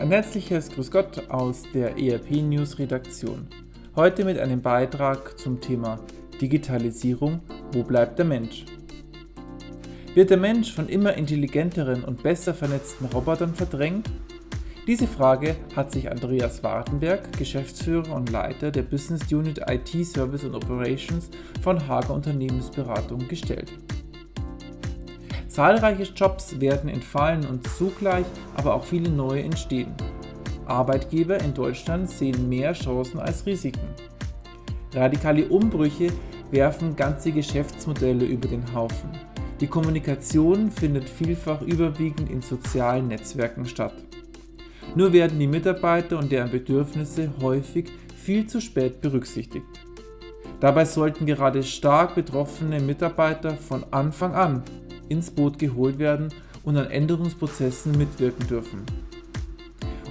Ein herzliches Grüß Gott aus der ERP News Redaktion. Heute mit einem Beitrag zum Thema Digitalisierung. Wo bleibt der Mensch? Wird der Mensch von immer intelligenteren und besser vernetzten Robotern verdrängt? Diese Frage hat sich Andreas Wartenberg, Geschäftsführer und Leiter der Business Unit IT Service und Operations von Hager Unternehmensberatung gestellt. Zahlreiche Jobs werden entfallen und zugleich aber auch viele neue entstehen. Arbeitgeber in Deutschland sehen mehr Chancen als Risiken. Radikale Umbrüche werfen ganze Geschäftsmodelle über den Haufen. Die Kommunikation findet vielfach überwiegend in sozialen Netzwerken statt. Nur werden die Mitarbeiter und deren Bedürfnisse häufig viel zu spät berücksichtigt. Dabei sollten gerade stark betroffene Mitarbeiter von Anfang an ins Boot geholt werden und an Änderungsprozessen mitwirken dürfen.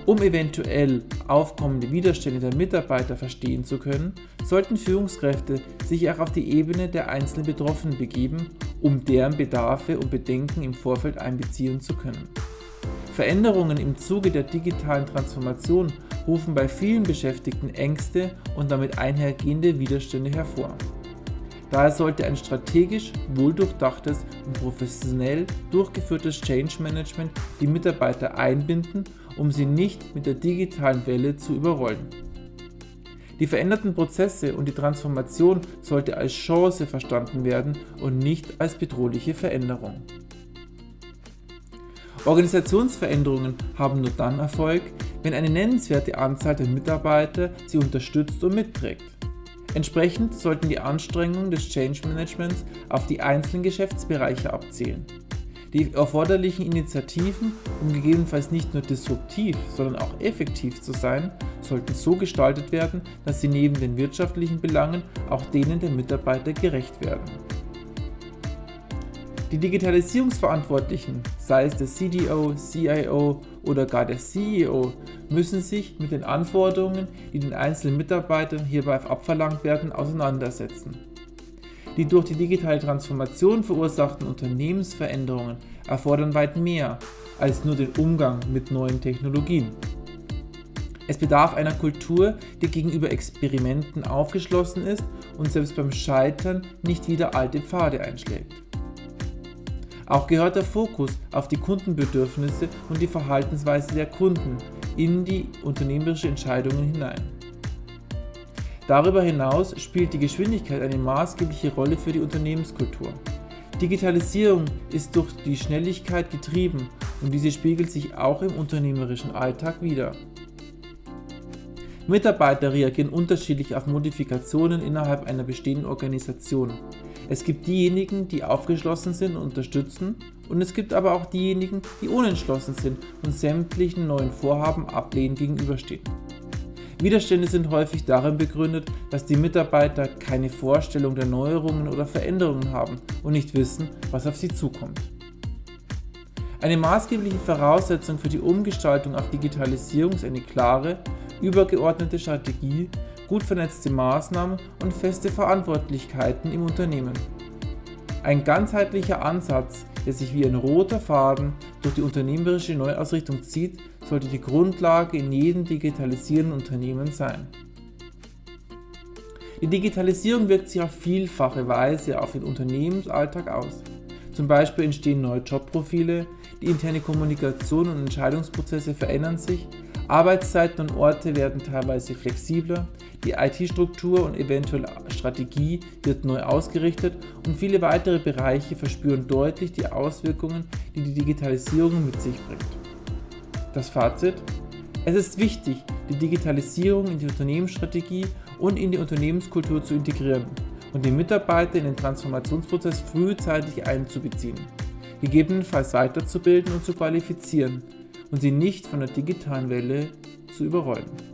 Um eventuell aufkommende Widerstände der Mitarbeiter verstehen zu können, sollten Führungskräfte sich auch auf die Ebene der einzelnen Betroffenen begeben, um deren Bedarfe und Bedenken im Vorfeld einbeziehen zu können. Veränderungen im Zuge der digitalen Transformation rufen bei vielen Beschäftigten Ängste und damit einhergehende Widerstände hervor. Daher sollte ein strategisch wohldurchdachtes und professionell durchgeführtes Change Management die Mitarbeiter einbinden, um sie nicht mit der digitalen Welle zu überrollen. Die veränderten Prozesse und die Transformation sollte als Chance verstanden werden und nicht als bedrohliche Veränderung. Organisationsveränderungen haben nur dann Erfolg, wenn eine nennenswerte Anzahl der Mitarbeiter sie unterstützt und mitträgt. Entsprechend sollten die Anstrengungen des Change Managements auf die einzelnen Geschäftsbereiche abzielen. Die erforderlichen Initiativen, um gegebenenfalls nicht nur disruptiv, sondern auch effektiv zu sein, sollten so gestaltet werden, dass sie neben den wirtschaftlichen Belangen auch denen der Mitarbeiter gerecht werden. Die Digitalisierungsverantwortlichen, sei es der CDO, CIO oder gar der CEO, müssen sich mit den Anforderungen, die den einzelnen Mitarbeitern hierbei abverlangt werden, auseinandersetzen. Die durch die digitale Transformation verursachten Unternehmensveränderungen erfordern weit mehr als nur den Umgang mit neuen Technologien. Es bedarf einer Kultur, die gegenüber Experimenten aufgeschlossen ist und selbst beim Scheitern nicht wieder alte Pfade einschlägt. Auch gehört der Fokus auf die Kundenbedürfnisse und die Verhaltensweise der Kunden in die unternehmerische Entscheidungen hinein. Darüber hinaus spielt die Geschwindigkeit eine maßgebliche Rolle für die Unternehmenskultur. Digitalisierung ist durch die Schnelligkeit getrieben und diese spiegelt sich auch im unternehmerischen Alltag wider. Mitarbeiter reagieren unterschiedlich auf Modifikationen innerhalb einer bestehenden Organisation. Es gibt diejenigen, die aufgeschlossen sind und unterstützen, und es gibt aber auch diejenigen, die unentschlossen sind und sämtlichen neuen Vorhaben ablehnend gegenüberstehen. Widerstände sind häufig darin begründet, dass die Mitarbeiter keine Vorstellung der Neuerungen oder Veränderungen haben und nicht wissen, was auf sie zukommt. Eine maßgebliche Voraussetzung für die Umgestaltung auf Digitalisierung ist eine klare, übergeordnete Strategie gut vernetzte Maßnahmen und feste Verantwortlichkeiten im Unternehmen. Ein ganzheitlicher Ansatz, der sich wie ein roter Faden durch die unternehmerische Neuausrichtung zieht, sollte die Grundlage in jedem digitalisierenden Unternehmen sein. Die Digitalisierung wirkt sich auf vielfache Weise auf den Unternehmensalltag aus. Zum Beispiel entstehen neue Jobprofile, die interne Kommunikation und Entscheidungsprozesse verändern sich, Arbeitszeiten und Orte werden teilweise flexibler, die IT-Struktur und eventuell Strategie wird neu ausgerichtet und viele weitere Bereiche verspüren deutlich die Auswirkungen, die die Digitalisierung mit sich bringt. Das Fazit? Es ist wichtig, die Digitalisierung in die Unternehmensstrategie und in die Unternehmenskultur zu integrieren und die Mitarbeiter in den Transformationsprozess frühzeitig einzubeziehen, gegebenenfalls weiterzubilden und zu qualifizieren und sie nicht von der digitalen Welle zu überrollen.